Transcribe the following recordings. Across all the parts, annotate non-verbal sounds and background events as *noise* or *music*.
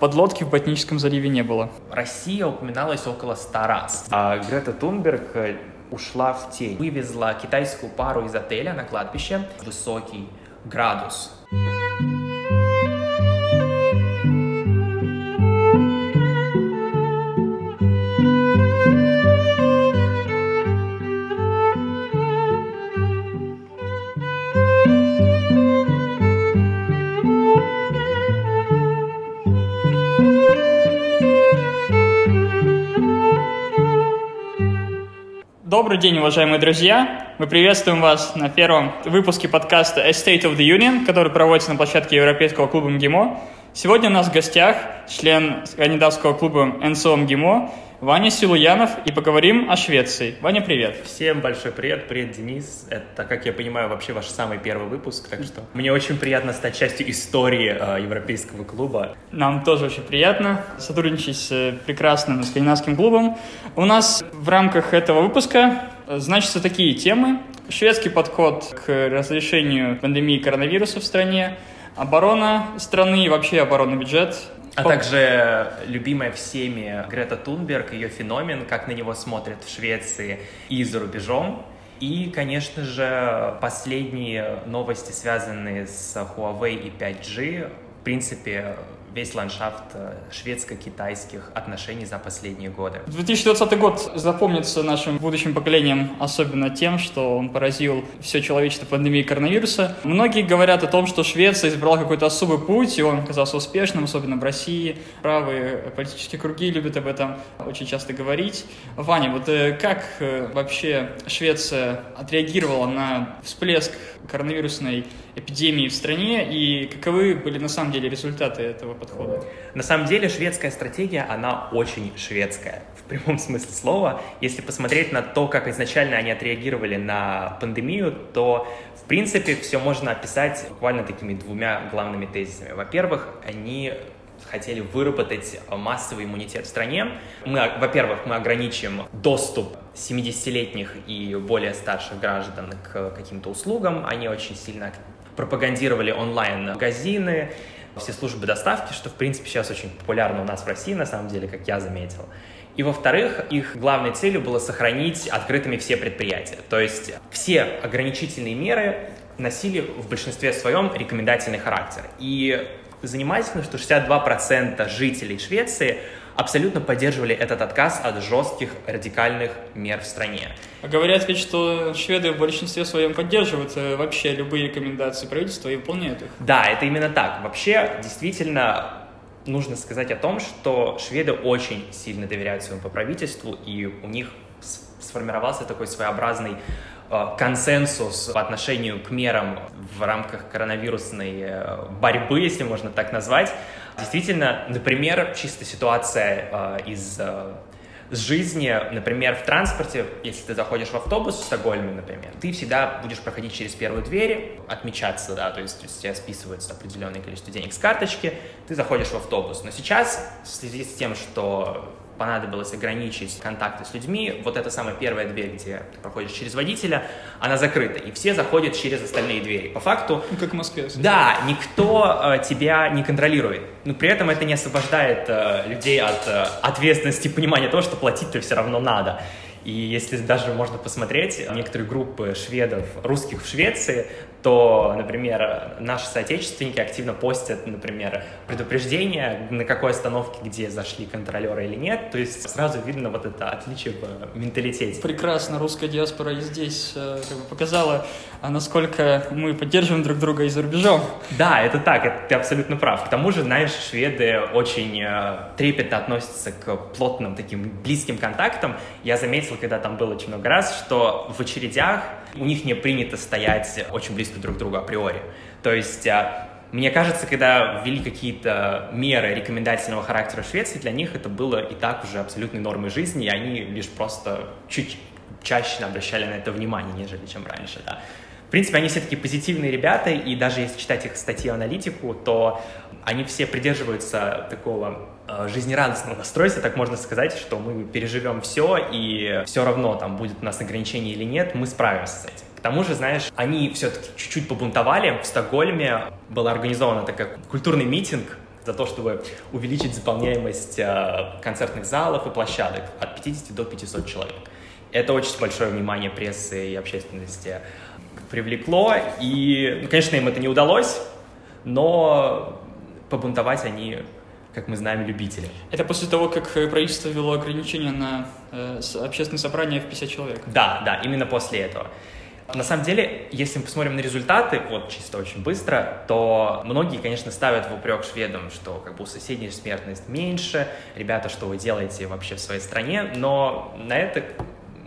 подлодки в Ботническом заливе не было. Россия упоминалась около ста раз. А Грета Тунберг э, ушла в тень. Вывезла китайскую пару из отеля на кладбище. Высокий градус. Добрый день, уважаемые друзья! Мы приветствуем вас на первом выпуске подкаста A State of the Union, который проводится на площадке Европейского клуба МГИМО. Сегодня у нас в гостях член скандинавского клуба НСО МГИМО Ваня Силуянов и поговорим о Швеции. Ваня, привет. Всем большой привет, привет, Денис. Это, как я понимаю, вообще ваш самый первый выпуск, так что мне очень приятно стать частью истории э, Европейского клуба. Нам тоже очень приятно сотрудничать с э, прекрасным скандинавским клубом. У нас в рамках этого выпуска э, значатся такие темы. Шведский подход к разрешению пандемии коронавируса в стране, оборона страны и вообще оборонный бюджет, а также любимая всеми Грета Тунберг, ее феномен, как на него смотрят в Швеции и за рубежом. И, конечно же, последние новости, связанные с Huawei и 5G. В принципе, весь ландшафт э, шведско-китайских отношений за последние годы. 2020 год запомнится нашим будущим поколениям особенно тем, что он поразил все человечество пандемией коронавируса. Многие говорят о том, что Швеция избрала какой-то особый путь, и он оказался успешным, особенно в России. Правые политические круги любят об этом очень часто говорить. Ваня, вот э, как э, вообще Швеция отреагировала на всплеск коронавирусной эпидемии в стране и каковы были на самом деле результаты этого подхода? На самом деле шведская стратегия, она очень шведская в прямом *laughs* смысле слова. Если посмотреть на то, как изначально они отреагировали на пандемию, то в принципе все можно описать буквально такими двумя главными тезисами. Во-первых, они хотели выработать массовый иммунитет в стране. Мы, во-первых, мы ограничим доступ 70-летних и более старших граждан к каким-то услугам. Они очень сильно пропагандировали онлайн-магазины, все службы доставки, что, в принципе, сейчас очень популярно у нас в России, на самом деле, как я заметил. И, во-вторых, их главной целью было сохранить открытыми все предприятия. То есть все ограничительные меры носили в большинстве своем рекомендательный характер. И занимательно, что 62% жителей Швеции абсолютно поддерживали этот отказ от жестких радикальных мер в стране. Говорят ведь, что шведы в большинстве своем поддерживают э, вообще любые рекомендации правительства и выполняют их. Да, это именно так. Вообще, действительно, нужно сказать о том, что шведы очень сильно доверяют своему правительству, и у них сформировался такой своеобразный э, консенсус по отношению к мерам в рамках коронавирусной э, борьбы, если можно так назвать. Действительно, например, чисто ситуация э, из э, жизни, например, в транспорте, если ты заходишь в автобус в Стокгольме, например, ты всегда будешь проходить через первую дверь, отмечаться, да, то есть у тебя списывается определенное количество денег с карточки, ты заходишь в автобус. Но сейчас, в связи с тем, что понадобилось ограничить контакты с людьми, вот эта самая первая дверь, где ты проходишь через водителя, она закрыта, и все заходят через остальные двери. По факту... Ну, как в Москве. Да, никто э, тебя не контролирует. Но при этом это не освобождает э, людей от э, ответственности и понимания того, что платить-то все равно надо. И если даже можно посмотреть некоторые группы шведов, русских в Швеции, то, например, наши соотечественники активно постят, например, предупреждения, на какой остановке, где зашли контролеры или нет. То есть сразу видно вот это отличие в менталитете. Прекрасно, русская диаспора и здесь э, как бы, показала, а насколько мы поддерживаем друг друга и за рубежом. Да, это так, это, ты абсолютно прав. К тому же, знаешь, шведы очень э, трепетно относятся к плотным таким близким контактам. Я заметил, когда там было очень много раз, что в очередях у них не принято стоять очень близко друг к другу априори. То есть а, мне кажется, когда ввели какие-то меры рекомендательного характера в Швеции, для них это было и так уже абсолютной нормой жизни, и они лишь просто чуть чаще обращали на это внимание, нежели чем раньше, да. В принципе, они все таки позитивные ребята, и даже если читать их статьи аналитику, то они все придерживаются такого э, жизнерадостного настроя, так можно сказать, что мы переживем все, и все равно там будет у нас ограничение или нет, мы справимся с этим. К тому же, знаешь, они все-таки чуть-чуть побунтовали. В Стокгольме был организован такой культурный митинг, за то, чтобы увеличить заполняемость э, концертных залов и площадок от 50 до 500 человек. Это очень большое внимание прессы и общественности привлекло, и, ну, конечно, им это не удалось, но побунтовать они как мы знаем, любители. Это после того, как правительство ввело ограничения на э, общественные собрания в 50 человек? Да, да, именно после этого. На самом деле, если мы посмотрим на результаты, вот чисто очень быстро, то многие, конечно, ставят в упрек шведам, что как бы у соседей смертность меньше, ребята, что вы делаете вообще в своей стране, но на это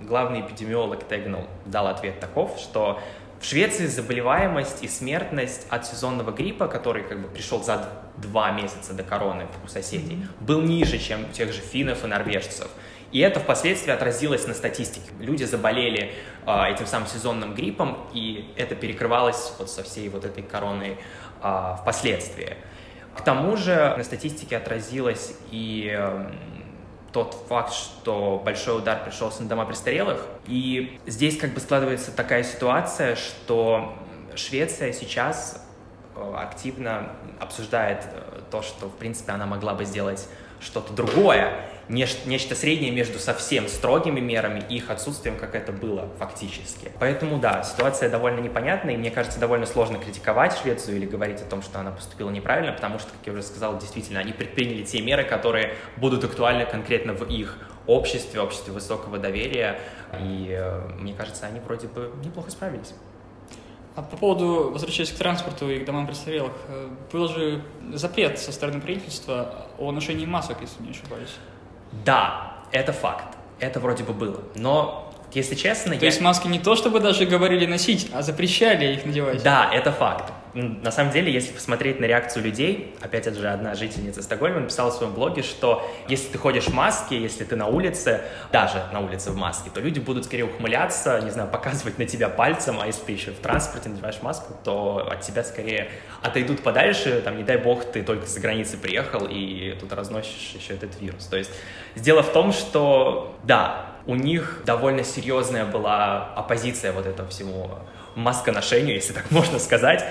главный эпидемиолог Тегнул дал ответ таков, что в Швеции заболеваемость и смертность от сезонного гриппа, который как бы пришел за два месяца до короны у соседей, mm-hmm. был ниже, чем у тех же финнов и норвежцев. И это впоследствии отразилось на статистике. Люди заболели э, этим самым сезонным гриппом, и это перекрывалось вот со всей вот этой короной э, впоследствии. К тому же на статистике отразилось и э, тот факт, что большой удар пришелся на дома престарелых. И здесь как бы складывается такая ситуация, что Швеция сейчас э, активно обсуждает э, то, что, в принципе, она могла бы сделать что-то другое, нечто, среднее между совсем строгими мерами и их отсутствием, как это было фактически. Поэтому да, ситуация довольно непонятная, и мне кажется, довольно сложно критиковать Швецию или говорить о том, что она поступила неправильно, потому что, как я уже сказал, действительно, они предприняли те меры, которые будут актуальны конкретно в их обществе, обществе высокого доверия, и э, мне кажется, они вроде бы неплохо справились. А по поводу, возвращаясь к транспорту и к домам престарелых, э, был же запрет со стороны правительства о ношении масок, если не ошибаюсь. Да, это факт. Это вроде бы было. Но, если честно... То я... есть маски не то, чтобы даже говорили носить, а запрещали их надевать? Да, это факт. На самом деле, если посмотреть на реакцию людей, опять же, одна жительница Стокгольма написала в своем блоге, что если ты ходишь в маске, если ты на улице, даже на улице в маске, то люди будут скорее ухмыляться, не знаю, показывать на тебя пальцем, а если ты еще в транспорте надеваешь маску, то от тебя скорее отойдут подальше, там, не дай бог, ты только с границы приехал и тут разносишь еще этот вирус. То есть дело в том, что, да, у них довольно серьезная была оппозиция вот этого всему масконошению, если так можно сказать.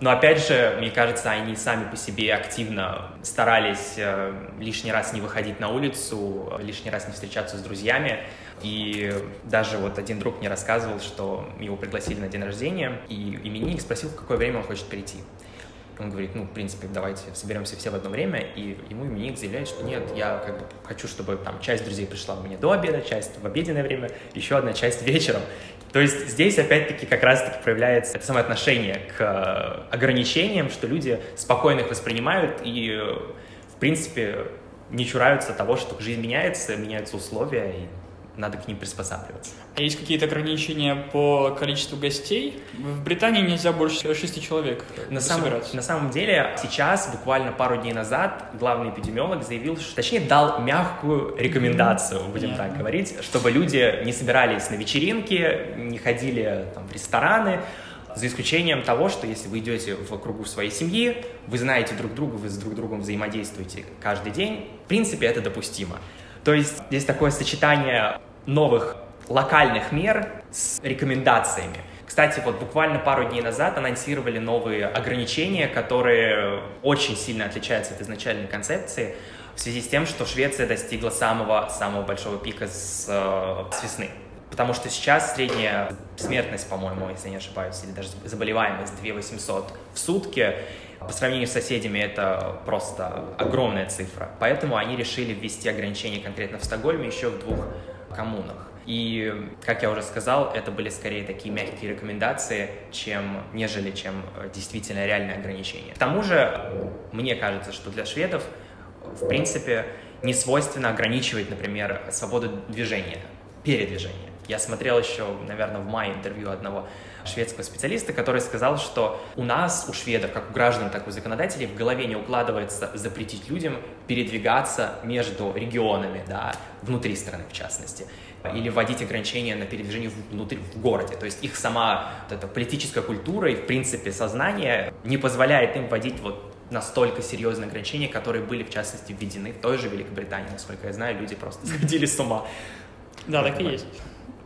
Но опять же, мне кажется, они сами по себе активно старались э, лишний раз не выходить на улицу, лишний раз не встречаться с друзьями. И даже вот один друг мне рассказывал, что его пригласили на день рождения, и именинник спросил, в какое время он хочет прийти. Он говорит, ну, в принципе, давайте соберемся все в одно время, и ему именинник заявляет, что нет, я как бы хочу, чтобы там часть друзей пришла у меня до обеда, часть в обеденное время, еще одна часть вечером. То есть здесь опять-таки как раз-таки проявляется это самое отношение к э, ограничениям, что люди спокойно их воспринимают и, э, в принципе, не чураются того, что жизнь меняется, меняются условия, и надо к ним приспосабливаться. А есть какие-то ограничения по количеству гостей? В Британии нельзя больше шести человек на самом, на самом деле, сейчас, буквально пару дней назад, главный эпидемиолог заявил, что, точнее, дал мягкую рекомендацию, будем так говорить, чтобы люди не собирались на вечеринки, не ходили там, в рестораны, за исключением того, что если вы идете в кругу своей семьи, вы знаете друг друга, вы с друг другом взаимодействуете каждый день, в принципе, это допустимо. То есть здесь такое сочетание новых локальных мер с рекомендациями. Кстати, вот буквально пару дней назад анонсировали новые ограничения, которые очень сильно отличаются от изначальной концепции в связи с тем, что Швеция достигла самого-самого большого пика с, э, с весны. Потому что сейчас средняя смертность, по-моему, если не ошибаюсь, или даже заболеваемость 2800 в сутки, по сравнению с соседями это просто огромная цифра. Поэтому они решили ввести ограничения конкретно в Стокгольме еще в двух коммунах. И, как я уже сказал, это были скорее такие мягкие рекомендации, чем, нежели чем э, действительно реальные ограничения. К тому же, мне кажется, что для шведов, в принципе, не свойственно ограничивать, например, свободу движения, передвижения. Я смотрел еще, наверное, в мае интервью одного шведского специалиста, который сказал, что у нас, у шведов, как у граждан, так и у законодателей, в голове не укладывается запретить людям передвигаться между регионами, да, внутри страны в частности, или вводить ограничения на передвижение внутри, в городе. То есть их сама вот эта политическая культура и, в принципе, сознание не позволяет им вводить вот настолько серьезные ограничения, которые были, в частности, введены в той же Великобритании. Насколько я знаю, люди просто *laughs* сходили с ума. Да, так и есть.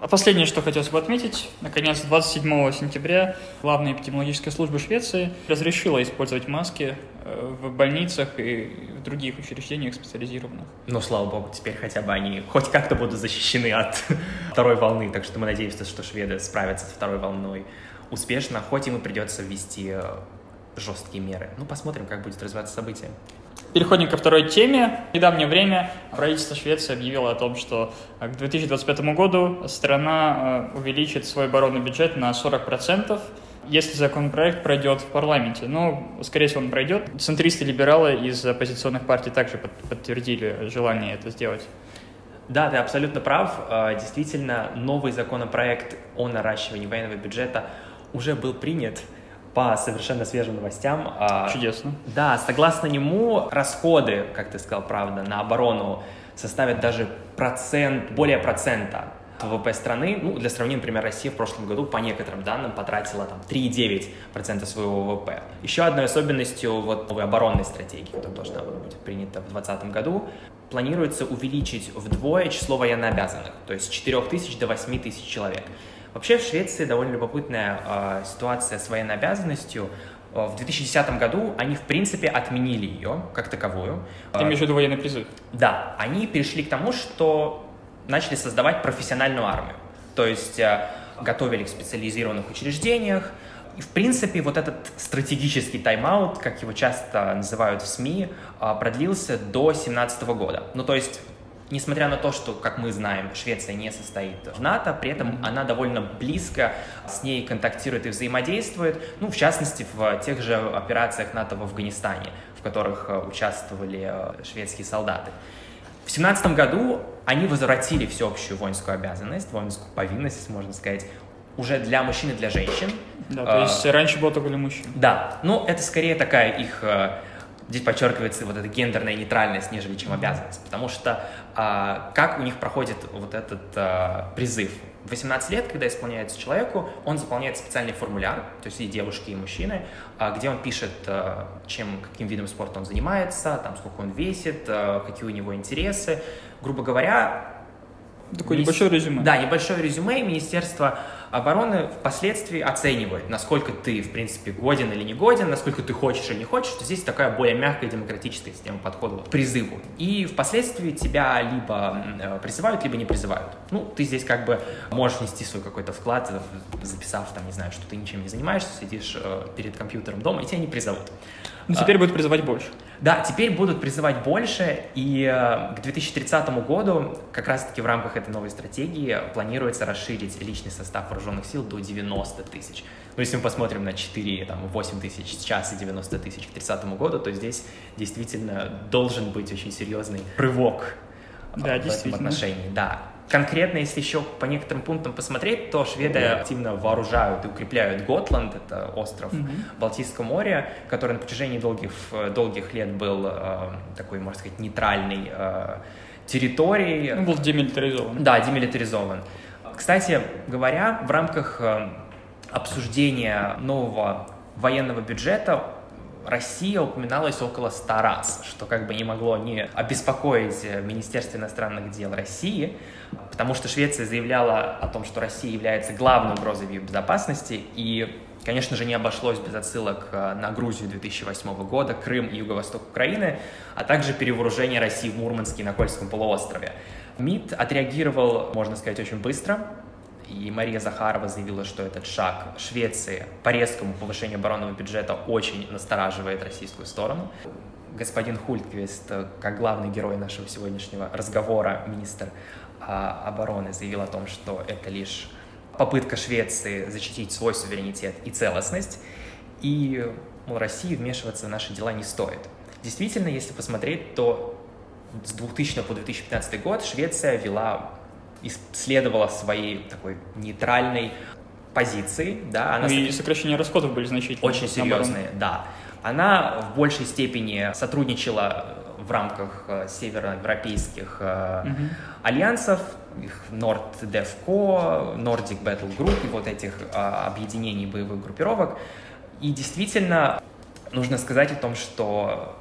А последнее, что хотелось бы отметить, наконец, 27 сентября главная эпидемиологическая служба Швеции разрешила использовать маски э, в больницах и в других учреждениях специализированных. Ну, слава богу, теперь хотя бы они хоть как-то будут защищены от *laughs* второй волны, так что мы надеемся, что шведы справятся с второй волной успешно, хоть им и придется ввести э, жесткие меры. Ну, посмотрим, как будет развиваться событие. Переходим ко второй теме. В недавнее время правительство Швеции объявило о том, что к 2025 году страна э, увеличит свой оборонный бюджет на 40%, если законопроект пройдет в парламенте. Но, скорее всего, он пройдет. Центристы-либералы из оппозиционных партий также подтвердили желание это сделать. Да, ты абсолютно прав. Э, действительно, новый законопроект о наращивании военного бюджета уже был принят по совершенно свежим новостям. А, Чудесно. Да, согласно нему, расходы, как ты сказал, правда, на оборону составят даже процент, более процента ВВП страны. Ну, для сравнения, например, Россия в прошлом году, по некоторым данным, потратила там 3,9% своего ВВП. Еще одной особенностью вот новой оборонной стратегии, которая должна быть принята в 2020 году, планируется увеличить вдвое число военнообязанных, то есть с 4 тысяч до 8 тысяч человек. Вообще в Швеции довольно любопытная э, ситуация с военной обязанностью. А, в 2010 году они, в принципе, отменили ее как таковую. Ты имеешь в виду военный призыв? Да, они перешли к тому, что начали создавать профессиональную армию. То есть э, готовили в специализированных учреждениях. И, в принципе, вот этот стратегический тайм-аут, как его часто называют в СМИ, продлился до 2017 года. Ну, то есть несмотря на то, что, как мы знаем, Швеция не состоит в НАТО, при этом она довольно близко с ней контактирует и взаимодействует, ну, в частности, в тех же операциях НАТО в Афганистане, в которых э, участвовали э, шведские солдаты. В 17 году они возвратили всеобщую воинскую обязанность, воинскую повинность, можно сказать, уже для мужчин и для женщин. Да, то есть а, раньше было только для мужчин. Да, ну это скорее такая их здесь подчеркивается вот эта гендерная нейтральность, нежели чем обязанность. Потому что а, как у них проходит вот этот а, призыв? 18 лет, когда исполняется человеку, он заполняет специальный формуляр, то есть и девушки, и мужчины, а, где он пишет, а, чем, каким видом спорта он занимается, там, сколько он весит, а, какие у него интересы. Грубо говоря... Такое ми... небольшое резюме. Да, небольшое резюме. Министерство обороны впоследствии оценивает, насколько ты, в принципе, годен или не годен, насколько ты хочешь или не хочешь. Здесь такая более мягкая демократическая система подхода к призыву. И впоследствии тебя либо э, призывают, либо не призывают. Ну, ты здесь как бы можешь внести свой какой-то вклад, записав там, не знаю, что ты ничем не занимаешься, сидишь э, перед компьютером дома, и тебя не призовут. Ну, теперь а, будут призывать больше. Да, теперь будут призывать больше, и э, к 2030 году, как раз-таки в рамках этой новой стратегии, планируется расширить личный состав вооруженных сил до 90 тысяч. Но если мы посмотрим на 4, там, 8 тысяч сейчас и 90 тысяч к 30 году, то здесь действительно должен быть очень серьезный рывок да, в этом отношении. Да, Конкретно, если еще по некоторым пунктам посмотреть, то шведы активно вооружают и укрепляют Готланд, это остров mm-hmm. Балтийского моря, который на протяжении долгих, долгих лет был э, такой, можно сказать, нейтральной э, территорией. Он был демилитаризован. Да, демилитаризован. Кстати говоря, в рамках э, обсуждения нового военного бюджета Россия упоминалась около ста раз, что как бы не могло не обеспокоить Министерство иностранных дел России, потому что Швеция заявляла о том, что Россия является главной угрозой ее безопасности, и, конечно же, не обошлось без отсылок э, на Грузию 2008 года, Крым и юго-восток Украины, а также перевооружение России в Мурманске и на Кольском полуострове. МИД отреагировал, можно сказать, очень быстро, и Мария Захарова заявила, что этот шаг Швеции по резкому повышению оборонного бюджета очень настораживает российскую сторону. Господин Хультквист, как главный герой нашего сегодняшнего разговора, министр а, обороны, заявил о том, что это лишь попытка Швеции защитить свой суверенитет и целостность, и, мол, России вмешиваться в наши дела не стоит. Действительно, если посмотреть, то с 2000 по 2015 год Швеция вела исследовала своей такой нейтральной позиции, да. Она ну и сокращение расходов были значительные. Очень серьезные, да. Она в большей степени сотрудничала в рамках э, североевропейских угу. альянсов, их NordDevCo, Nordic Battle Group и вот этих объединений боевых группировок. И действительно нужно сказать о том, что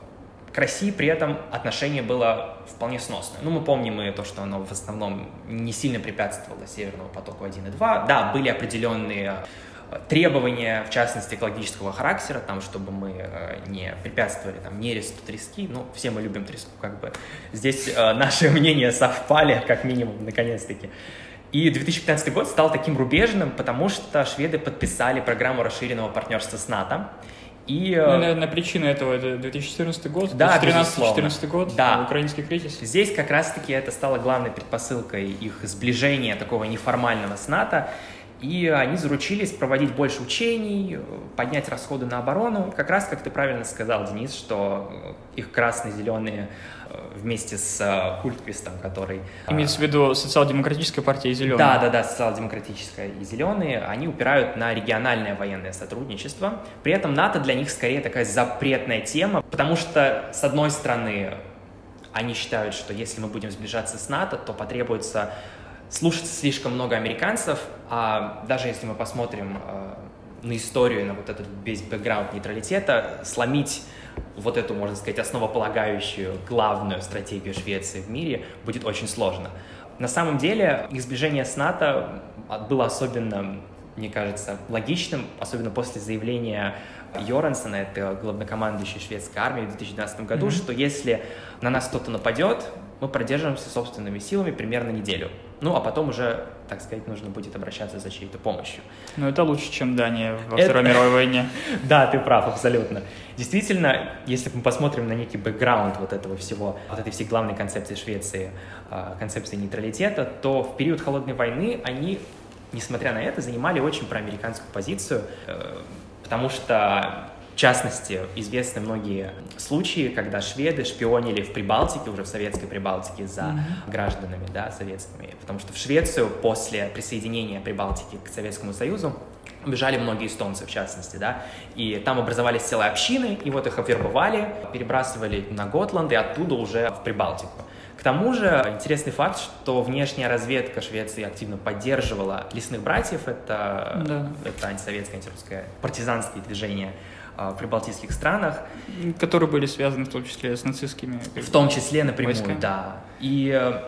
К России при этом отношение было вполне сносное. Ну, мы помним и то, что оно в основном не сильно препятствовало Северному потоку 1 и 2. Да, были определенные э, требования, в частности, экологического характера, там, чтобы мы э, не препятствовали там, нересту трески, ну, все мы любим треску, как бы. Здесь э, *laughs* наши мнения совпали, как минимум, наконец-таки. И 2015 год стал таким рубежным, потому что шведы подписали программу расширенного партнерства с НАТО, и, ну, наверное, причина этого это 2014 год, да, 2013-2014 год, да. украинский кризис. Здесь как раз-таки это стало главной предпосылкой их сближения такого неформального с НАТО. И они заручились проводить больше учений, поднять расходы на оборону. Как раз, как ты правильно сказал, Денис, что их красные-зеленые вместе с Культквистом, который... Имеется в виду социал-демократическая партия и зеленые. Да, да, да, социал-демократическая и зеленые. Они упирают на региональное военное сотрудничество. При этом НАТО для них скорее такая запретная тема, потому что, с одной стороны, они считают, что если мы будем сближаться с НАТО, то потребуется слушать слишком много американцев, а даже если мы посмотрим э, на историю, на вот этот весь бэкграунд нейтралитета, сломить вот эту, можно сказать, основополагающую главную стратегию Швеции в мире будет очень сложно. На самом деле, их сближение с НАТО было особенно, мне кажется, логичным, особенно после заявления Йорансона, это главнокомандующий шведской армии в 2012 году, mm-hmm. что если на нас кто-то нападет, мы продержимся собственными силами примерно неделю. Ну, а потом уже, так сказать, нужно будет обращаться за чьей-то помощью. Ну, это лучше, чем Дания во это... Второй мировой войне. *laughs* Да, ты прав, абсолютно. Действительно, если мы посмотрим на некий бэкграунд вот этого всего, вот этой всей главной концепции Швеции, а, концепции нейтралитета, то в период Холодной войны они, несмотря на это, занимали очень проамериканскую позицию, э, потому что частности, известны многие случаи, когда шведы шпионили в Прибалтике, уже в советской Прибалтике, за mm-hmm. гражданами да, советскими. Потому что в Швецию после присоединения Прибалтики к Советскому Союзу бежали многие эстонцы, в частности, да, и там образовались целые общины, и вот их овербовали, перебрасывали на Готланд и оттуда уже в Прибалтику. К тому же интересный факт, что внешняя разведка Швеции активно поддерживала лесных братьев, это, да. это антисоветское, антирусское партизанское движение в прибалтийских странах. Которые были связаны в том числе с нацистскими В том числе напрямую, войсками. да. И э,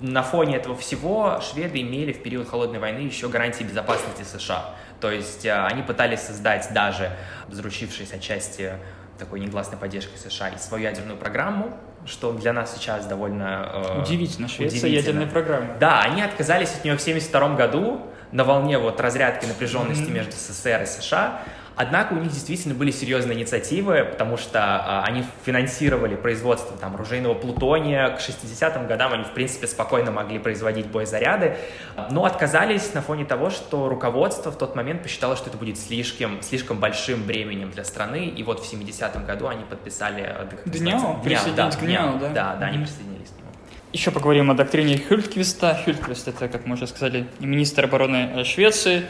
на фоне этого всего шведы имели в период Холодной войны еще гарантии безопасности США. То есть э, они пытались создать даже, заручившись отчасти такой негласной поддержкой США, и свою ядерную программу, что для нас сейчас довольно... Э, удивительно, Швеция ядерная программа. Да, они отказались от нее в 1972 году на волне вот разрядки напряженности mm-hmm. между СССР и США. Однако у них действительно были серьезные инициативы, потому что а, они финансировали производство там, оружейного плутония. К 60-м годам они, в принципе, спокойно могли производить боезаряды, но отказались на фоне того, что руководство в тот момент посчитало, что это будет слишком, слишком большим бременем для страны. И вот в 70-м году они подписали... Э, ДНЯО? Присоединились да, к ДНЯО, да? Да, да, они присоединились к нему. Еще поговорим о доктрине Хюльквиста. Хюльквист — это, как мы уже сказали, министр обороны э, Швеции.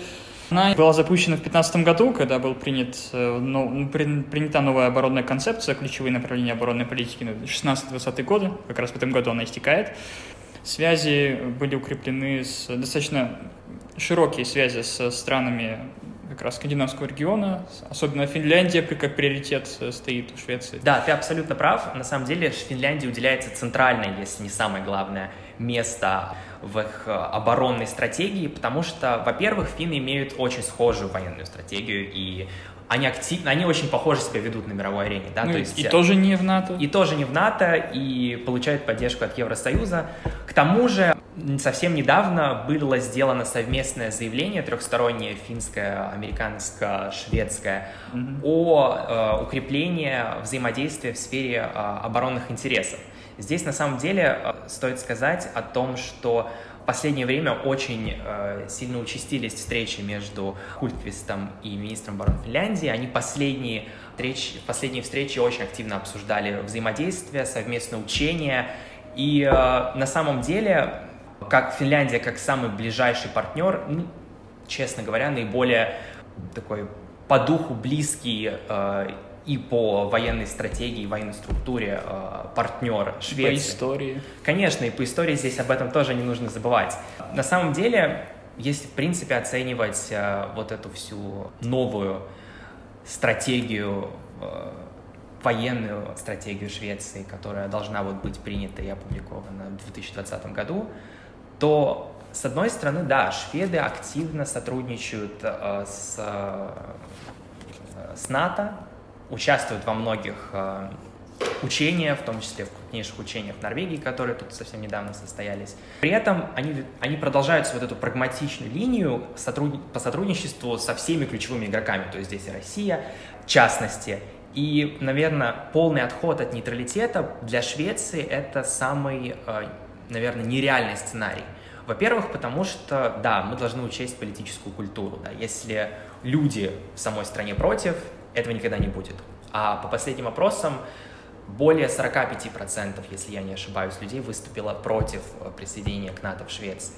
Она была запущена в 2015 году, когда был принят, э, ну, принята новая оборонная концепция, ключевые направления оборонной политики на 16-20 годы, как раз в этом году она истекает. Связи были укреплены с достаточно широкие связи с странами как раз скандинавского региона, особенно Финляндия как приоритет э, стоит у Швеции. Да, ты абсолютно прав. На самом деле Финляндии уделяется центральное, если не самое главное, место в их э, оборонной стратегии, потому что, во-первых, финны имеют очень схожую военную стратегию, и они активно, они очень похоже себя ведут на мировой арене, да, ну, то есть... И тоже не в НАТО. И тоже не в НАТО, и получают поддержку от Евросоюза. К тому же, совсем недавно было сделано совместное заявление трехстороннее финское, американско, шведское mm-hmm. о э, укреплении взаимодействия в сфере э, оборонных интересов. Здесь на самом деле э, стоит сказать о том, что в последнее время очень э, сильно участились встречи между Культквистом и министром обороны Финляндии. Они последние встречи, последние встречи очень активно обсуждали взаимодействие, совместное учение. И э, на самом деле, как Финляндия, как самый ближайший партнер, ну, честно говоря, наиболее такой по духу близкий э, и по военной стратегии, военной структуре э, партнер Швеции. По истории. Конечно, и по истории здесь об этом тоже не нужно забывать. На самом деле, если в принципе оценивать э, вот эту всю новую стратегию э, военную стратегию Швеции, которая должна вот быть принята и опубликована в 2020 году, то с одной стороны, да, шведы активно сотрудничают э, с, э, с НАТО, участвуют во многих э, учениях, в том числе в крупнейших учениях в Норвегии, которые тут совсем недавно состоялись. При этом они, они продолжают вот эту прагматичную линию сотруд... по сотрудничеству со всеми ключевыми игроками, то есть здесь и Россия, в частности. И, наверное, полный отход от нейтралитета для Швеции это самый, э, наверное, нереальный сценарий. Во-первых, потому что, да, мы должны учесть политическую культуру. Да. Если люди в самой стране против, этого никогда не будет. А по последним опросам, более 45%, если я не ошибаюсь, людей выступило против э, присоединения к НАТО в Швеции.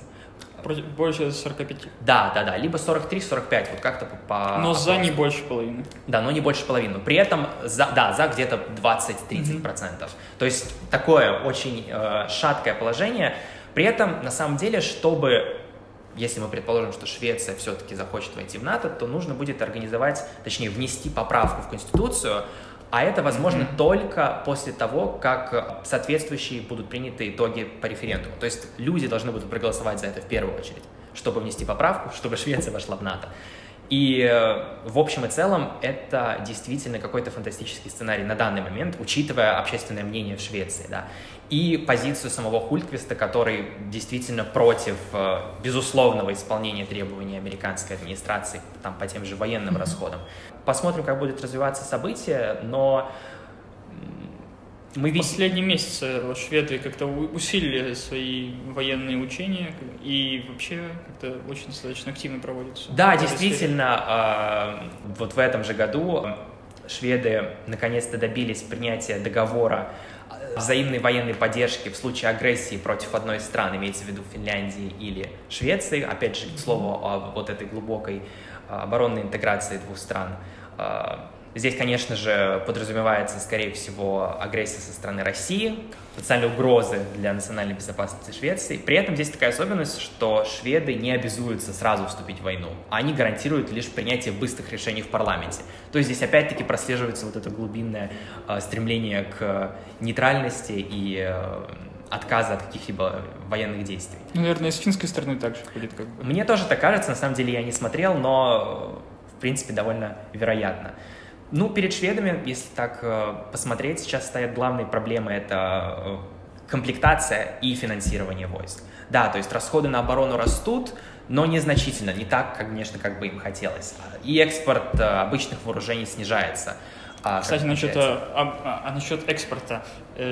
Против, больше 45. Да, да, да, либо 43-45, вот как-то по, по... Но за не больше половины. Да, но не больше половины. При этом, за, да, за где-то 20-30%. Mm-hmm. То есть такое очень э, шаткое положение. При этом, на самом деле, чтобы если мы предположим, что Швеция все-таки захочет войти в НАТО, то нужно будет организовать, точнее, внести поправку в Конституцию, а это возможно mm-hmm. только после того, как соответствующие будут приняты итоги по референдуму. То есть люди должны будут проголосовать за это в первую очередь, чтобы внести поправку, чтобы Швеция вошла в НАТО. И э, в общем и целом это действительно какой-то фантастический сценарий на данный момент, учитывая общественное мнение в Швеции, да. И позицию самого Хульквиста, который действительно против э, безусловного исполнения требований американской администрации там, по тем же военным расходам. Посмотрим, как будут развиваться события, но мы видим... Последние месяцы шведы как-то усилили свои военные учения и вообще как-то очень достаточно активно проводятся. Да, действительно, э, вот в этом же году шведы наконец-то добились принятия договора взаимной военной поддержки в случае агрессии против одной из стран, имеется в виду Финляндии или Швеции, опять же, к слову о вот этой глубокой а, оборонной интеграции двух стран. Здесь, конечно же, подразумевается, скорее всего, агрессия со стороны России, потенциальные угрозы для национальной безопасности Швеции. При этом здесь такая особенность, что шведы не обязуются сразу вступить в войну. Они гарантируют лишь принятие быстрых решений в парламенте. То есть здесь опять-таки прослеживается вот это глубинное э, стремление к нейтральности и э, отказа от каких-либо военных действий. Наверное, с финской стороны также будет как бы. Мне тоже так кажется, на самом деле я не смотрел, но в принципе довольно вероятно. Ну, перед шведами, если так э, посмотреть, сейчас стоят главные проблемы — это э, комплектация и финансирование войск. Да, то есть расходы на оборону растут, но незначительно, не так, конечно, как бы им хотелось. И экспорт э, обычных вооружений снижается. А, Кстати, насчет, а, а, а насчет экспорта.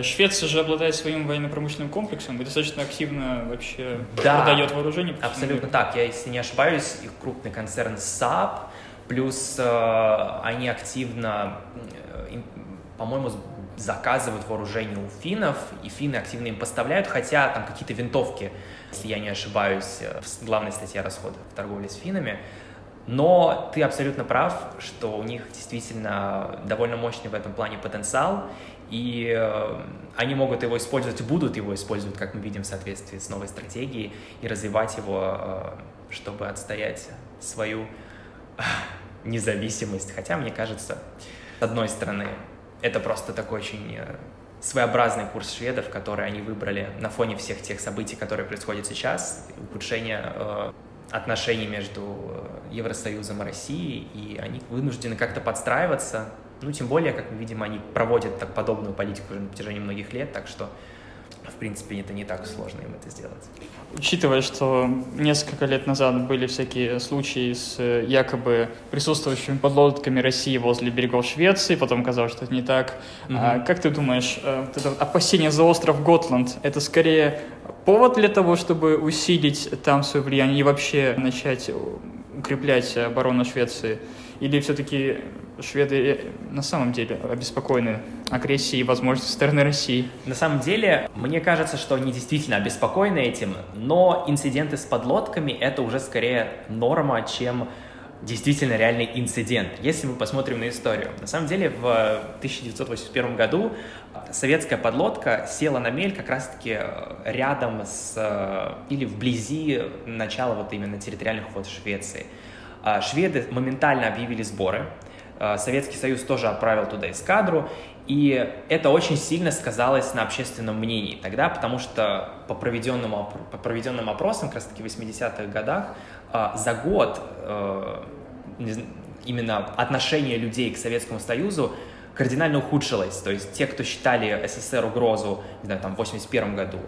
Швеция же обладает своим военно-промышленным комплексом и достаточно активно вообще да, продает вооружение. Абсолютно так. Я, если не ошибаюсь, их крупный концерн Saab, плюс э, они активно, э, по-моему, заказывают вооружение у финнов, и финны активно им поставляют, хотя там какие-то винтовки, если я не ошибаюсь, э, главная статья расходов в торговле с финнами. Но ты абсолютно прав, что у них действительно довольно мощный в этом плане потенциал, и э, они могут его использовать, будут его использовать, как мы видим, в соответствии с новой стратегией, и развивать его, э, чтобы отстоять свою *sighs* независимость. Хотя, мне кажется, с одной стороны, это просто такой очень э, своеобразный курс шведов, который они выбрали на фоне всех тех событий, которые происходят сейчас, ухудшение э, отношений между э, Евросоюзом и Россией, и они вынуждены как-то подстраиваться. Ну, тем более, как мы видим, они проводят так подобную политику уже на протяжении многих лет, так что в принципе, это не так сложно им это сделать. Учитывая, что несколько лет назад были всякие случаи с э, якобы присутствующими подлодками России возле берегов Швеции, потом казалось, что это не так. Mm-hmm. А, как ты думаешь, э, вот это опасение за остров Готланд, это скорее повод для того, чтобы усилить там свое влияние и вообще начать укреплять оборону Швеции? Или все-таки шведы на самом деле обеспокоены агрессией и возможностью стороны России? На самом деле, мне кажется, что они действительно обеспокоены этим, но инциденты с подлодками — это уже скорее норма, чем действительно реальный инцидент, если мы посмотрим на историю. На самом деле, в 1981 году советская подлодка села на мель как раз-таки рядом с или вблизи начала вот именно территориальных вод Швеции. А шведы моментально объявили сборы, Советский Союз тоже отправил туда эскадру, И это очень сильно сказалось на общественном мнении тогда, потому что по проведенным, по проведенным опросам, как раз таки в 80-х годах, а, за год э, именно отношение людей к Советскому Союзу кардинально ухудшилось. То есть те, кто считали СССР угрозу, не знаю, там, в 81 году,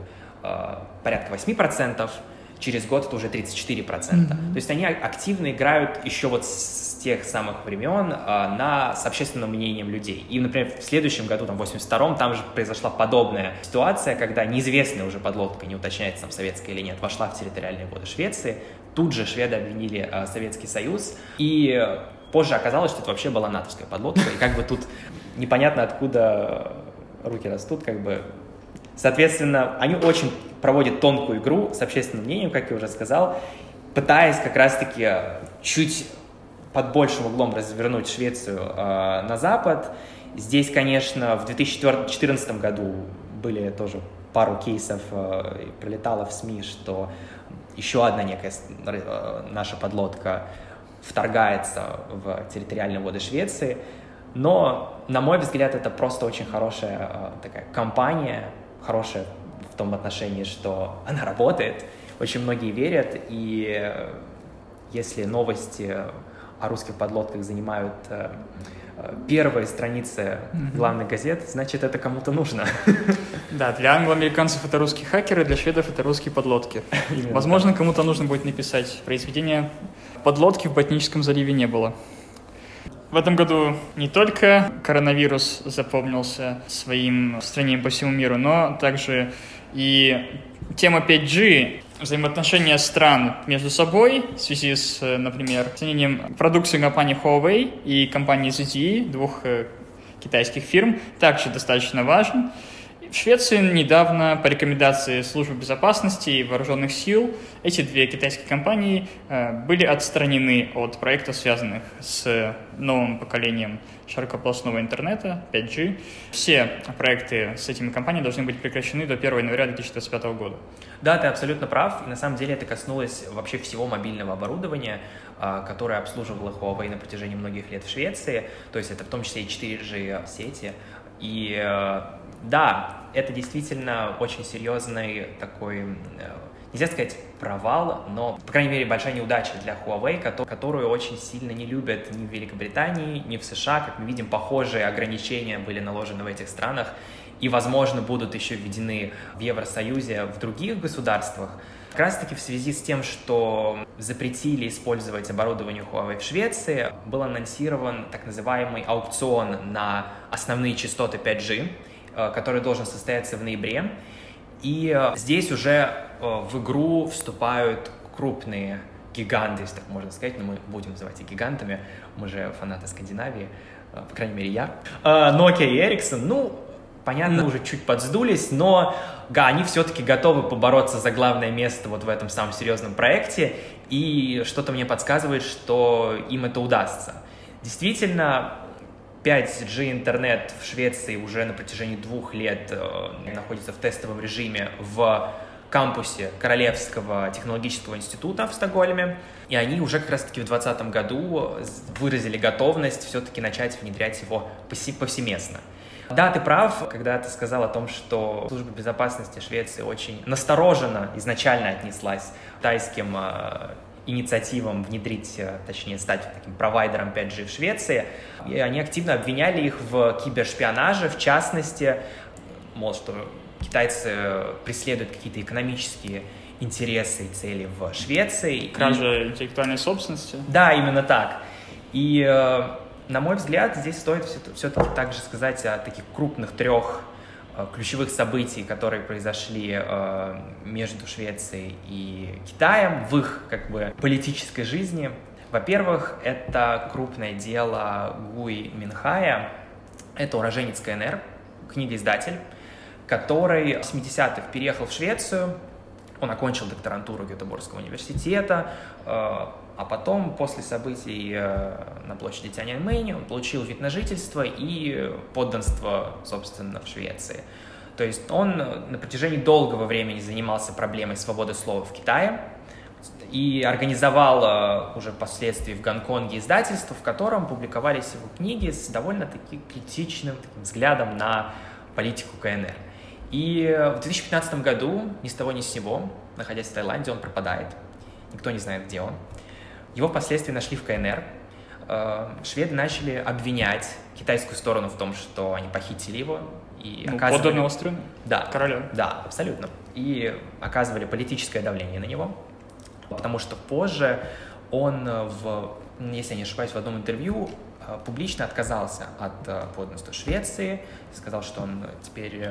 э, порядка 8%, через год это уже 34%. Mm-hmm. То есть они активно играют еще вот с тех самых времен а, на, с общественным мнением людей. И, например, в следующем году, там, в 82-м, там же произошла подобная ситуация, когда неизвестная уже подлодка, не уточняется, там, советская или нет, вошла в территориальные воды Швеции. Тут же шведы обвинили а, Советский Союз. И позже оказалось, что это вообще была натовская подлодка. И как бы тут непонятно, откуда руки растут, как бы Соответственно, они очень проводят тонкую игру с общественным мнением, как я уже сказал, пытаясь как раз-таки чуть под большим углом развернуть Швецию э, на запад. Здесь, конечно, в 2014 году были тоже пару кейсов, э, пролетало в СМИ, что еще одна некая э, наша подлодка вторгается в территориальные воды Швеции. Но, на мой взгляд, это просто очень хорошая э, такая компания, хорошая в том отношении, что она работает, очень многие верят, и э, если новости о русских подлодках занимают э, первые страницы главных газет, значит, это кому-то нужно. *laughs* Да, для англоамериканцев это русские хакеры, для шведов это русские подлодки. *laughs* Возможно, кому-то нужно будет написать произведение «Подлодки в Ботническом заливе не было». В этом году не только коронавирус запомнился своим распространением по всему миру, но также и тема 5G, взаимоотношения стран между собой в связи с, например, ценением продукции компании Huawei и компании ZTE, двух э, китайских фирм, также достаточно важен. Швеции недавно по рекомендации Службы безопасности и вооруженных сил эти две китайские компании э, были отстранены от проектов, связанных с новым поколением широкополосного интернета 5G. Все проекты с этими компаниями должны быть прекращены до 1 января 2025 года. Да, ты абсолютно прав. И на самом деле это коснулось вообще всего мобильного оборудования, а, которое обслуживало Huawei на протяжении многих лет в Швеции. То есть это в том числе и 4G сети. И э, да, это действительно очень серьезный такой, э, нельзя сказать провал, но, по крайней мере, большая неудача для Huawei, которую очень сильно не любят ни в Великобритании, ни в США. Как мы видим, похожие ограничения были наложены в этих странах и, возможно, будут еще введены в Евросоюзе в других государствах. Как раз таки в связи с тем, что запретили использовать оборудование Huawei в Швеции, был анонсирован так называемый аукцион на основные частоты 5G, Э, который должен состояться в ноябре. И э, здесь уже э, в игру вступают крупные гиганты, если так можно сказать, но мы будем называть их гигантами, мы же фанаты Скандинавии, по крайней мере я. Nokia и Ericsson, ну, понятно, уже чуть подсдулись, но да, они все-таки готовы побороться за главное место вот в этом самом серьезном проекте, и что-то мне подсказывает, что им это удастся. Действительно, 5G интернет в Швеции уже на протяжении двух лет э, находится в тестовом режиме в кампусе Королевского технологического института в Стокгольме. И они уже как раз-таки в 2020 году выразили готовность все-таки начать внедрять его повсеместно. Да, ты прав, когда ты сказал о том, что служба безопасности Швеции очень настороженно изначально отнеслась к тайским э, инициативам внедрить, э, точнее, стать таким провайдером 5G в Швеции. И они активно обвиняли их в кибершпионаже, в частности, мол, что китайцы преследуют какие-то экономические интересы и цели в Швеции. Кража и... интеллектуальной собственности. Да, именно так. И, э, на мой взгляд, здесь стоит все-таки также сказать о таких крупных трех Э, ключевых событий, которые произошли э, между Швецией и Китаем в их как бы политической жизни. Во-первых, это крупное дело Гуи Минхая, это уроженец КНР, книгоиздатель, который в 70-х переехал в Швецию, он окончил докторантуру Гетеборгского университета, э, а потом, после событий э, на площади Тяньаньмэнь, он получил вид на жительство и подданство, собственно, в Швеции. То есть он на протяжении долгого времени занимался проблемой свободы слова в Китае. и организовал уже впоследствии в Гонконге издательство, в котором публиковались его книги с довольно-таки критичным таким взглядом на политику КНР. И в 2015 году ни с того ни с сего, находясь в Таиланде, он пропадает. Никто не знает, где он. Его впоследствии нашли в КНР. Э, шведы начали обвинять китайскую сторону в том, что они похитили его. И ну, оказывали... подданного страны? Да. Короля? Да, абсолютно. И оказывали политическое давление на него. Потому что позже он в, если я не ошибаюсь, в одном интервью э, публично отказался от э, подданства Швеции, сказал, что он теперь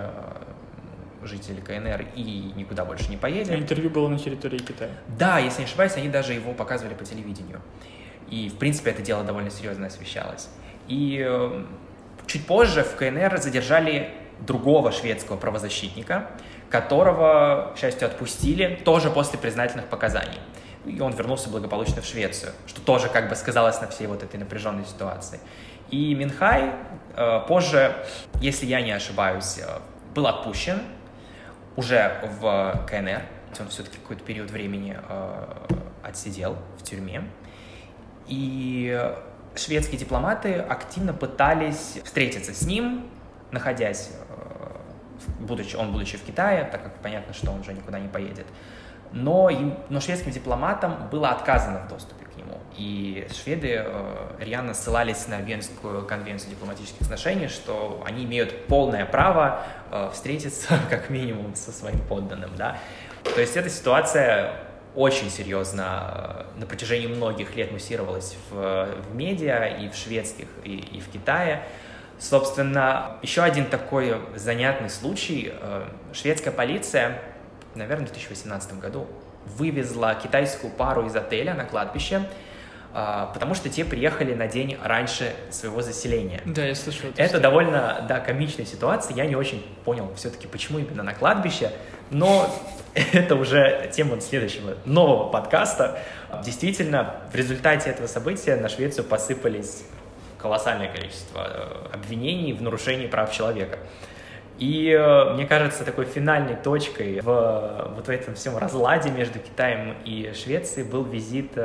житель КНР и никуда больше не поедет. А интервью было на территории Китая? Да, если не ошибаюсь, они даже его показывали по телевидению. И, в принципе, это дело довольно серьезно освещалось. И э, чуть позже в КНР задержали другого шведского правозащитника, которого, к счастью, отпустили тоже после признательных показаний. И он вернулся благополучно в Швецию, что тоже как бы сказалось на всей вот этой напряженной ситуации. И Минхай э, позже, если я не ошибаюсь, э, был отпущен, уже в КНР, он все-таки какой-то период времени э, отсидел в тюрьме. И шведские дипломаты активно пытались встретиться с ним, находясь, э, будучи, он будучи в Китае, так как понятно, что он уже никуда не поедет. Но, им, но шведским дипломатам было отказано в доступе и шведы э, рьяно ссылались на Венскую конвенцию дипломатических отношений, что они имеют полное право э, встретиться *laughs* как минимум со своим подданным. Да? То есть эта ситуация очень серьезно э, на протяжении многих лет муссировалась в, в медиа и в шведских, и, и в Китае. Собственно, еще один такой занятный случай. Шведская полиция, наверное, в 2018 году вывезла китайскую пару из отеля на кладбище, потому что те приехали на день раньше своего заселения. Да, я слышал. Это, это довольно, да, комичная ситуация. Я не очень понял все-таки, почему именно на кладбище, но *laughs* это уже тема следующего нового подкаста. Действительно, в результате этого события на Швецию посыпались колоссальное количество э, обвинений в нарушении прав человека. И э, мне кажется, такой финальной точкой в вот в этом всем разладе между Китаем и Швецией был визит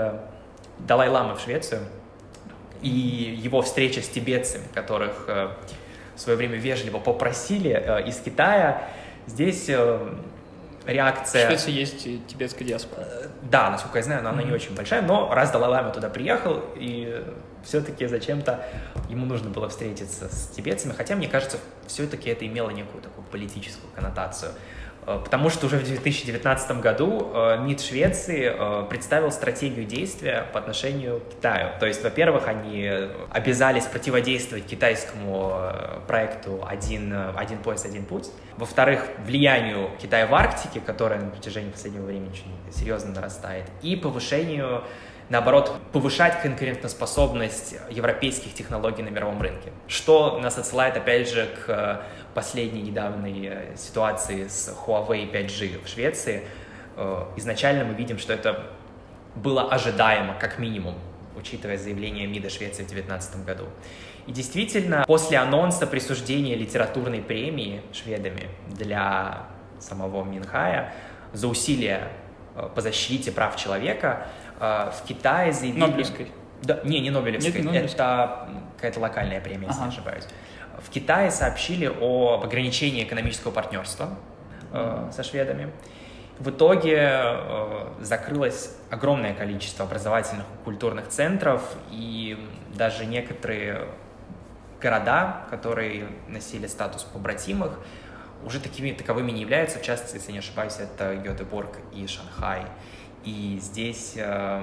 Далай-Ламы в Швецию и его встреча с тибетцами, которых э, в свое время вежливо попросили э, из Китая. Здесь э, реакция... В Швеции есть тибетская диаспора. Да, насколько я знаю, но она mm-hmm. не очень большая, но раз Далай-Лама туда приехал, и все-таки зачем-то юему нужно было встретиться с тибетцами, хотя, мне кажется, все-таки это имело некую такую политическую коннотацию. Э, потому что уже в 2019 году э, МИД Швеции э, представил стратегию действия по отношению к Китаю. То есть, во-первых, они обязались противодействовать китайскому проекту «Один, один пояс, один путь». Во-вторых, влиянию Китая в Арктике, которое на протяжении последнего времени очень серьезно нарастает, и повышению наоборот, повышать конкурентоспособность европейских технологий на мировом рынке. Что нас отсылает, опять же, к последней недавней э, ситуации с Huawei 5G в Швеции, э, изначально мы видим, что это было ожидаемо, как минимум, учитывая заявление МИДа Швеции в 2019 году. И действительно, после анонса присуждения литературной премии шведами для самого Минхая за усилия э, по защите прав человека в Китае заявили... Нобелевской? Да, не, не Нобелевской, Нет, не Нобелевской. это какая-то локальная премия, ага. если не ошибаюсь в Китае сообщили об ограничении экономического партнерства э, со шведами. В итоге э, закрылось огромное количество образовательных и культурных центров, и даже некоторые города, которые носили статус побратимых, уже такими таковыми не являются. В частности, если не ошибаюсь, это Гетеборг и Шанхай. И здесь э,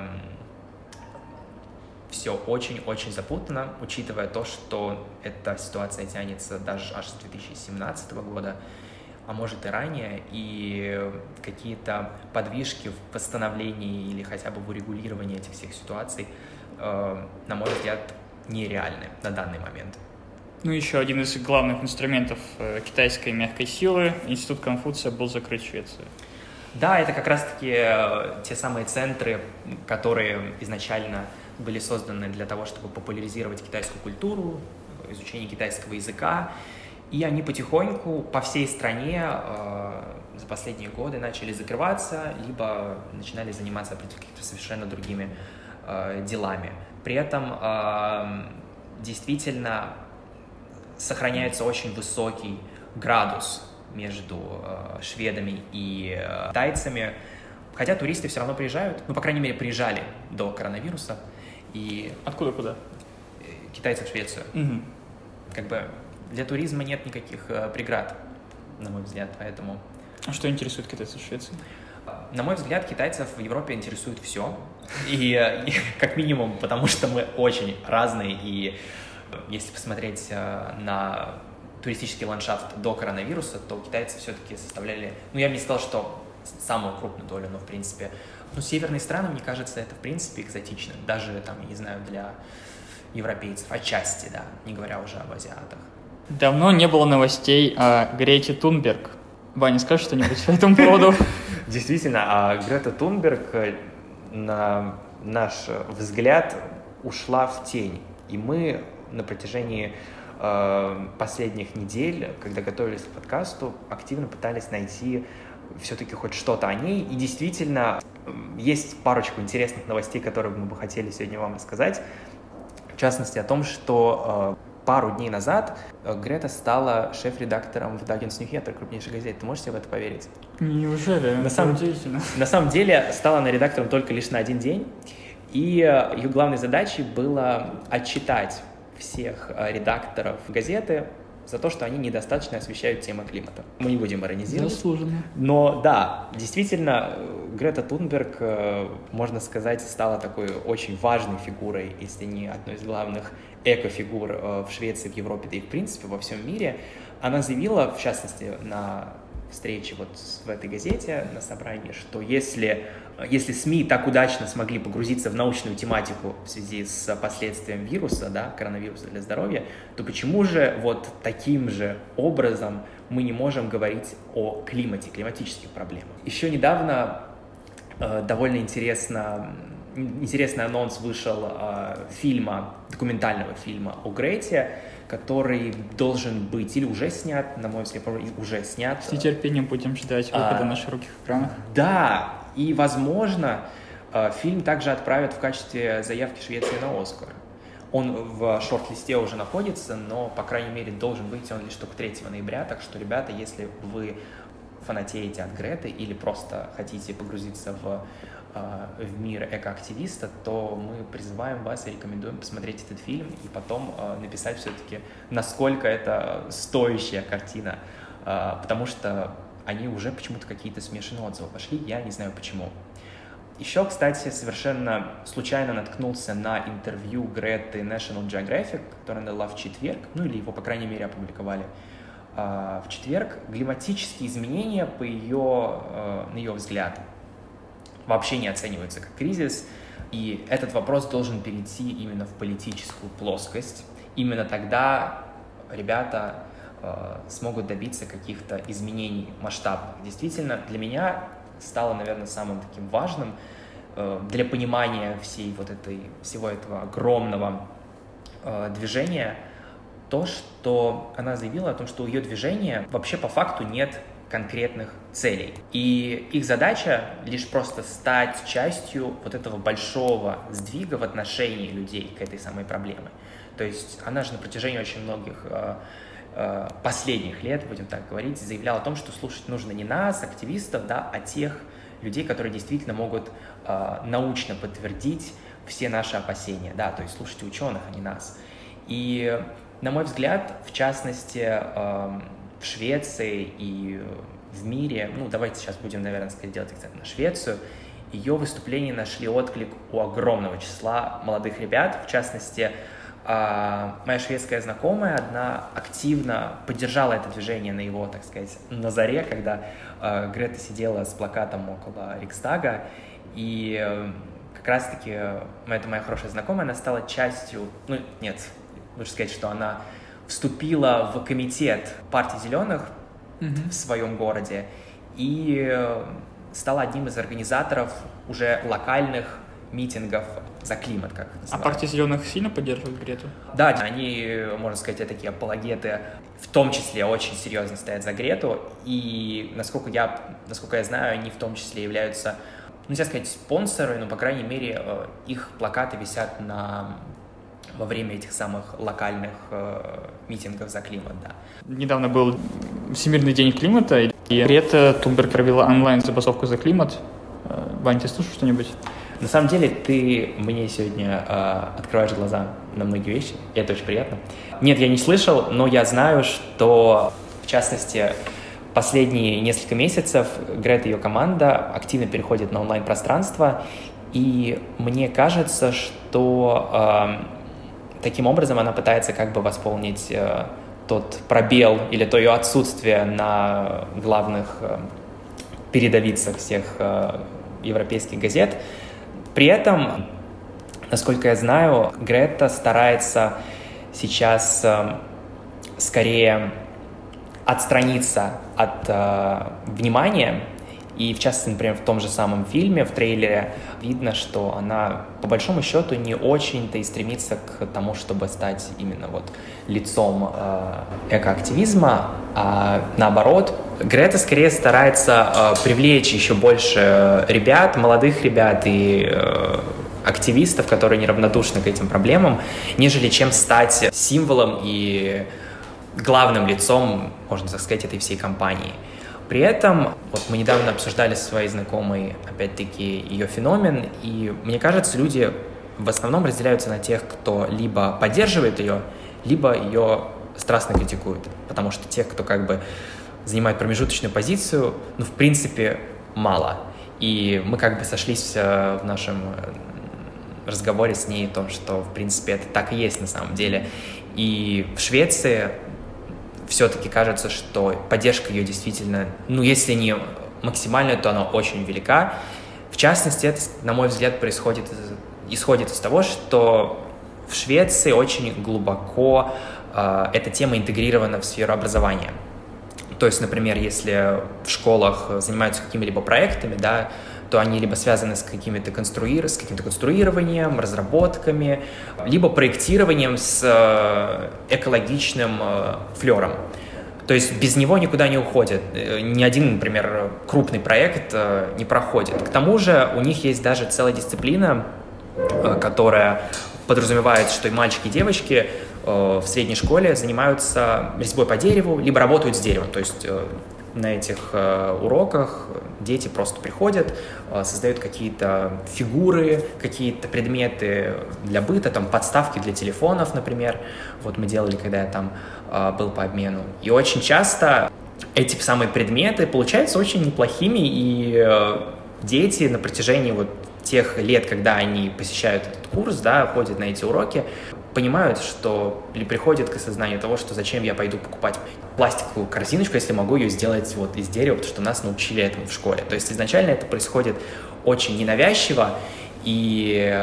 все очень-очень запутано, учитывая то, что эта ситуация тянется даже аж с 2017 года, а может и ранее, и какие-то подвижки в восстановлении или хотя бы в урегулировании этих всех ситуаций, э, на мой взгляд, нереальны на данный момент. Ну, еще один из главных инструментов э, китайской мягкой силы, Институт Конфуция, был закрыт в Швеции. Да, это как раз-таки э, те самые центры, которые изначально были созданы для того, чтобы популяризировать китайскую культуру, изучение китайского языка, и они потихоньку по всей стране э, последние годы начали закрываться, либо начинали заниматься какими-то совершенно другими э, делами. При этом э, действительно сохраняется очень высокий градус между э, шведами и э, тайцами, хотя туристы все равно приезжают, ну, по крайней мере, приезжали до коронавируса. И Откуда куда? китайцы в Швецию. Угу. Как бы для туризма нет никаких э, преград, на мой взгляд, поэтому... А что интересует китайцев в Швеции? На мой взгляд, китайцев в Европе интересует все. И, э, и *laughs* как минимум, потому что мы очень разные. И если посмотреть э, на туристический ландшафт до коронавируса, то китайцы все-таки составляли... Ну, я бы не сказал, что самую крупную долю, но, в принципе... Ну, северные страны, мне кажется, это, в принципе, экзотично. Даже, там, я не знаю, для европейцев, отчасти, да, не говоря уже об азиатах. Давно не было новостей о Грете Тунберг. Ваня, скажешь что-нибудь по этому поводу? *laughs* Действительно, а Грета Тунберг, э, на наш взгляд, ушла в тень. И мы на протяжении э, последних недель, когда готовились к подкасту, активно пытались найти все-таки хоть что-то о ней. И действительно, есть парочку интересных новостей, которые мы бы хотели сегодня вам рассказать. В частности, о том, что э, пару дней назад э, Грета стала шеф-редактором в Dagens Nyheter, крупнейшей газете. Ты можешь себе в это поверить? Неужели? На самом- удивительно. *laughs* На самом деле, стала она редактором только лишь на один день, и э, ее главной задачей было отчитать всех редакторов газеты за то, что они недостаточно освещают темы климата. Мы не будем иронизировать. Заслуженно. Но да, действительно, э, Грета Тунберг, э, можно сказать, стала такой очень важной фигурой, если не одной из главных эко-фигур э, в Швеции, в Европе, да и в принципе во всем мире. Она заявила, в частности, на встрече вот в этой газете, на собрании, что если, э, если СМИ так удачно смогли погрузиться в научную тематику в связи с последствием вируса, да, коронавируса для здоровья, то почему же вот таким же образом мы не можем говорить о климате, климатических проблемах? Еще недавно э, довольно интересно, интересный анонс вышел э, фильма, документального фильма о Грете, который должен быть или уже снят, на мой взгляд, уже снят. С нетерпением будем ждать выхода А. на широких экранах. Да, и, возможно, э, фильм также отправят в качестве заявки Швеции на Оскар. Он в шорт-листе уже находится, но, по крайней мере, должен выйти он лишь только 3 ноября, так что, ребята, если вы фанатеете от Греты или просто хотите погрузиться в, в мир экоактивиста, то мы призываем вас и рекомендуем посмотреть этот фильм и потом э, написать все-таки, насколько это стоящая картина, Э, потому что они уже почему-то какие-то смешанные отзывы пошли, я не знаю почему. Еще, кстати, совершенно случайно наткнулся на интервью Греты National Geographic, которое она дала в четверг, ну или его, по крайней мере, опубликовали а, в четверг. Климатические изменения, по ее, на ее взгляд, вообще не оцениваются как кризис, и этот вопрос должен перейти именно в политическую плоскость. Именно тогда ребята э, смогут добиться каких-то изменений масштабных. Действительно, для меня стало, наверное, самым таким важным э, для понимания всей вот этой, всего этого огромного э, движения то, что она заявила о том, что у ее движения вообще по факту нет конкретных целей. И их задача лишь просто стать частью вот этого большого сдвига в отношении людей к этой самой проблеме. То есть она же на протяжении очень многих э, э, последних лет, будем так говорить, заявляла о том, что слушать нужно не нас, активистов, да, а тех людей, которые действительно могут э, научно подтвердить все наши опасения, да, то есть слушайте ученых, а не нас. И, на мой взгляд, в частности, э, в Швеции и в мире, ну, давайте сейчас будем, наверное, сказать, делать акцент на Швецию, ее выступления нашли отклик у огромного числа молодых ребят, в частности, а, моя шведская знакомая, одна активно поддержала это движение на его, так сказать, на заре, когда а, Грета сидела с плакатом около Рикстага, и э, как раз-таки э, эта моя хорошая знакомая, она стала частью, ну, нет, лучше сказать, что она вступила в комитет партии зеленых в своем городе и э, стала одним из организаторов уже локальных митингов за климат, как А партия зеленых сильно поддерживает Грету? Да, они, можно сказать, такие апологеты, в том числе очень серьезно стоят за Грету, и, насколько я, насколько я знаю, они в том числе являются, нельзя сказать, спонсоры, но, по крайней мере, э, их плакаты висят на во время этих самых локальных э, митингов за климат, да. Недавно был Всемирный день климата, и Грета Тунберг провела онлайн-забастовку за климат. Э, Вань, ты слышал что-нибудь? На самом деле, ты мне сегодня э, открываешь глаза на многие вещи, и это очень приятно. Нет, я не слышал, но я знаю, что, в частности, последние несколько месяцев Грета и ее команда активно переходит на онлайн-пространство, и мне кажется, что э, таким образом она пытается как бы восполнить э, тот пробел или то ее отсутствие на главных э, передовицах всех э, европейских газет. При этом, насколько я знаю, Грета старается сейчас э, скорее отстраниться от э, внимания и, в частности, например, в том же самом фильме, в трейлере, видно, что она, по большому счету, не очень-то и стремится к тому, чтобы стать именно вот лицом э, экоактивизма, а наоборот, Грета скорее старается э, привлечь еще больше ребят, молодых ребят и э, активистов, которые неравнодушны к этим проблемам, нежели чем стать символом и главным лицом, можно так сказать, этой всей компании. При этом, вот мы недавно обсуждали со своей знакомой, опять-таки, ее феномен, и мне кажется, люди в основном разделяются на тех, кто либо поддерживает ее, либо ее страстно критикует. Потому что тех, кто как бы занимает промежуточную позицию, ну, в принципе, мало. И мы как бы сошлись в нашем разговоре с ней о том, что, в принципе, это так и есть на самом деле. И в Швеции все-таки кажется, что поддержка ее действительно, ну, если не максимальная, то она очень велика. В частности, это, на мой взгляд, происходит, исходит из того, что в Швеции очень глубоко э, эта тема интегрирована в сферу образования. То есть, например, если в школах занимаются какими-либо проектами, да, то они либо связаны с, какими-то конструир... с каким-то конструированием, разработками, либо проектированием с э, экологичным э, флером. То есть без него никуда не уходит. Э, ни один, например, крупный проект не проходит. К тому же у них есть даже целая дисциплина, которая подразумевает, что и мальчики, и девочки в средней школе занимаются резьбой по дереву, либо работают с деревом. То есть на этих э, уроках дети просто приходят, э, создают какие-то фигуры, какие-то предметы для быта, там подставки для телефонов, например. Вот мы делали, когда я там э, был по обмену. И очень часто эти самые предметы получаются очень неплохими, и дети на протяжении вот тех лет, когда они посещают этот курс, да, ходят на эти уроки, понимают, что или приходят к осознанию того, что зачем я пойду покупать пластиковую корзиночку, если могу ее сделать вот из дерева, потому что нас научили этому в школе. То есть изначально это происходит очень ненавязчиво, и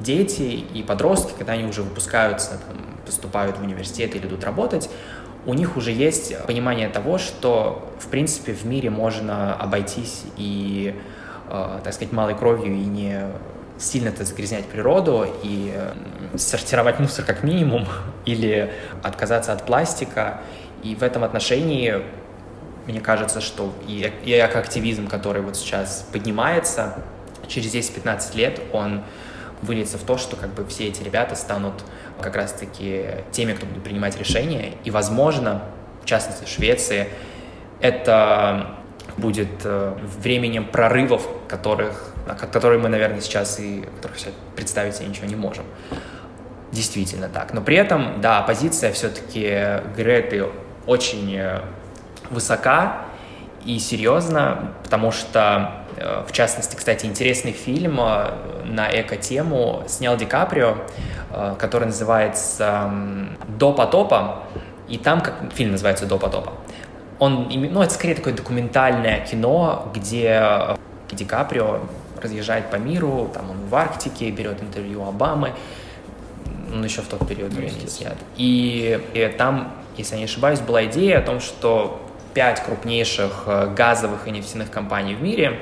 дети и подростки, когда они уже выпускаются, там, поступают в университет или идут работать, у них уже есть понимание того, что, в принципе, в мире можно обойтись и, э, так сказать, малой кровью и не сильно это загрязнять природу и э, сортировать мусор как минимум *laughs* или отказаться от пластика. И в этом отношении мне кажется, что и, и активизм, который вот сейчас поднимается, через 10-15 лет он выльется в то, что как бы все эти ребята станут как раз-таки теми, кто будет принимать решения. И, возможно, в частности, в Швеции, это будет э, временем прорывов, которых которые мы, наверное, сейчас и представить себе ничего не можем. Действительно так. Но при этом, да, позиция все-таки Греты очень э, высока и серьезна, потому что, э, в частности, кстати, интересный фильм э, на эко-тему снял Ди Каприо, который называется «До потопа», и там, как фильм называется «До потопа», он, ну, это скорее такое документальное кино, где Ди Каприо разъезжает по миру, там он в Арктике, берет интервью Обамы, он еще в тот период времени снят. И, и там, если я не ошибаюсь, была идея о том, что пять крупнейших э, газовых и нефтяных компаний в мире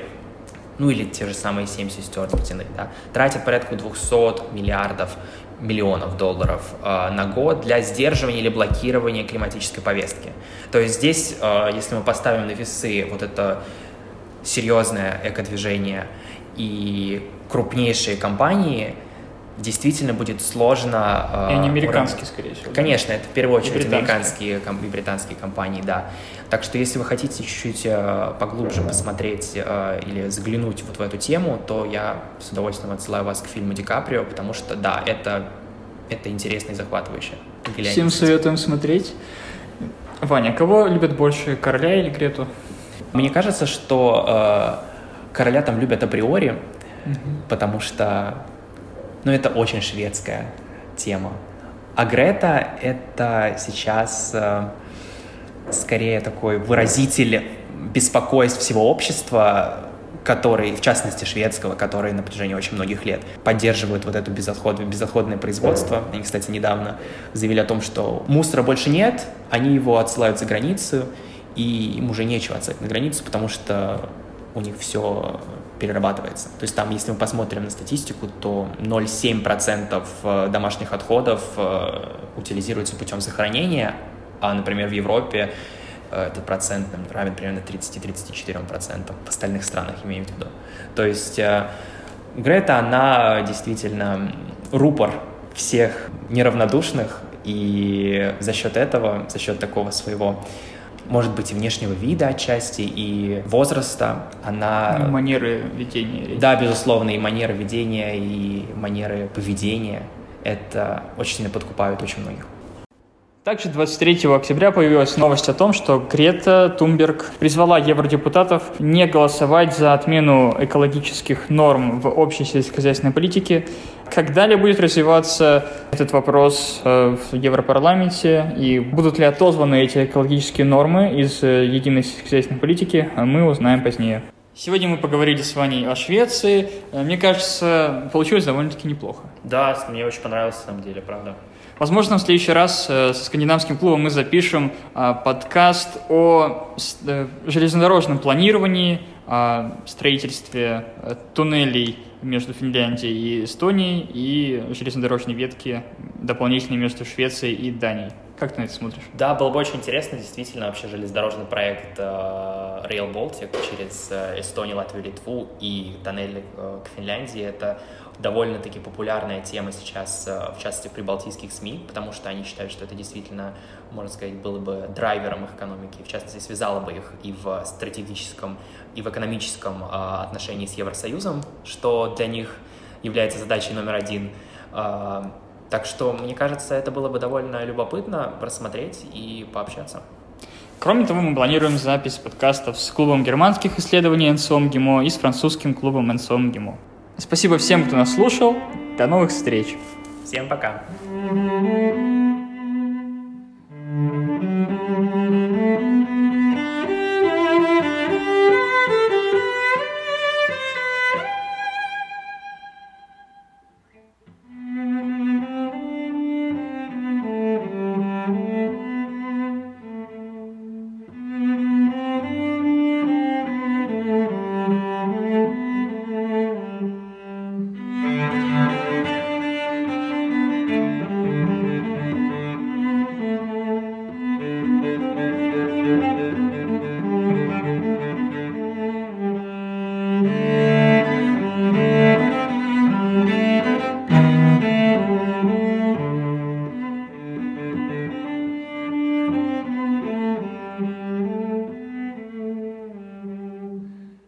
ну или те же самые семь сестер нефтяных, да, тратят порядка 200 миллиардов миллионов долларов э, на год для сдерживания или блокирования климатической повестки. То есть здесь, э, если мы поставим на весы вот это серьезное экодвижение и крупнейшие компании, действительно будет сложно... Э, и они американские, скорее всего. Конечно, это в первую очередь американские и британские компании, да. Так что если вы хотите чуть-чуть э, поглубже посмотреть э, или заглянуть вот в эту тему, то я с удовольствием отсылаю вас к фильму Ди Каприо, потому что, да, это, это интересно и захватывающе. Гляньте. Всем советуем смотреть. Ваня, кого любят больше, короля или Грету? Мне кажется, что э, короля там любят априори, угу. потому что ну, это очень шведская тема. А Грета — это сейчас э, скорее такой выразитель беспокойств всего общества, который, в частности шведского, который на протяжении очень многих лет поддерживают вот это безотход, безотходное производство. Они, кстати, недавно заявили о том, что мусора больше нет, они его отсылают за границу, и им уже нечего отсылать на границу, потому что у них все перерабатывается. То есть там, если мы посмотрим на статистику, то 0,7% э, домашних отходов э, утилизируется путем захоронения, а, например, в Европе э, этот процент равен примерно 30-34%, в остальных странах имею в виду. То есть Грета, она действительно рупор всех неравнодушных, и за счет этого, за счет такого своего может быть, и внешнего вида отчасти, и возраста. Она... Ну, манеры ведения. Да, безусловно, и манеры ведения, и манеры поведения. Это очень сильно подкупают очень многих. Также 23 октября появилась новость о том, что Грета Тумберг призвала евродепутатов не голосовать за отмену экологических норм в общей сельскохозяйственной политике. Как далее будет развиваться этот вопрос э, в Европарламенте и будут ли отозваны эти экологические нормы из э, единой сельскохозяйственной политики, мы узнаем позднее. Сегодня мы поговорили с Ваней о Швеции. Э, мне кажется, получилось довольно-таки неплохо. Да, мне очень понравилось, на самом деле, правда. Возможно, в следующий раз э, со скандинавским клубом мы запишем э, подкаст о э, железнодорожном планировании, о строительстве туннелей между Финляндией и Эстонией и железнодорожной ветки дополнительной между Швецией и Данией. Как ты на это смотришь? Да, было бы очень интересно, действительно, вообще железнодорожный проект Rail Baltic через Эстонию, Латвию, Литву и тоннель к Финляндии. Это довольно-таки популярная тема сейчас, э, в частности, в прибалтийских СМИ, потому что они считают, что это действительно, можно сказать, было бы драйвером их экономики, в частности, связало бы их и в стратегическом, и в экономическом э, отношении с Евросоюзом, что для них является задачей номер один. Так что, мне кажется, это было бы довольно любопытно просмотреть и пообщаться. Кроме того, мы планируем запись подкастов с клубом германских исследований НСОМ ГИМО и с французским клубом НСОМ ГИМО. Спасибо всем, кто нас слушал. До новых встреч. Всем пока.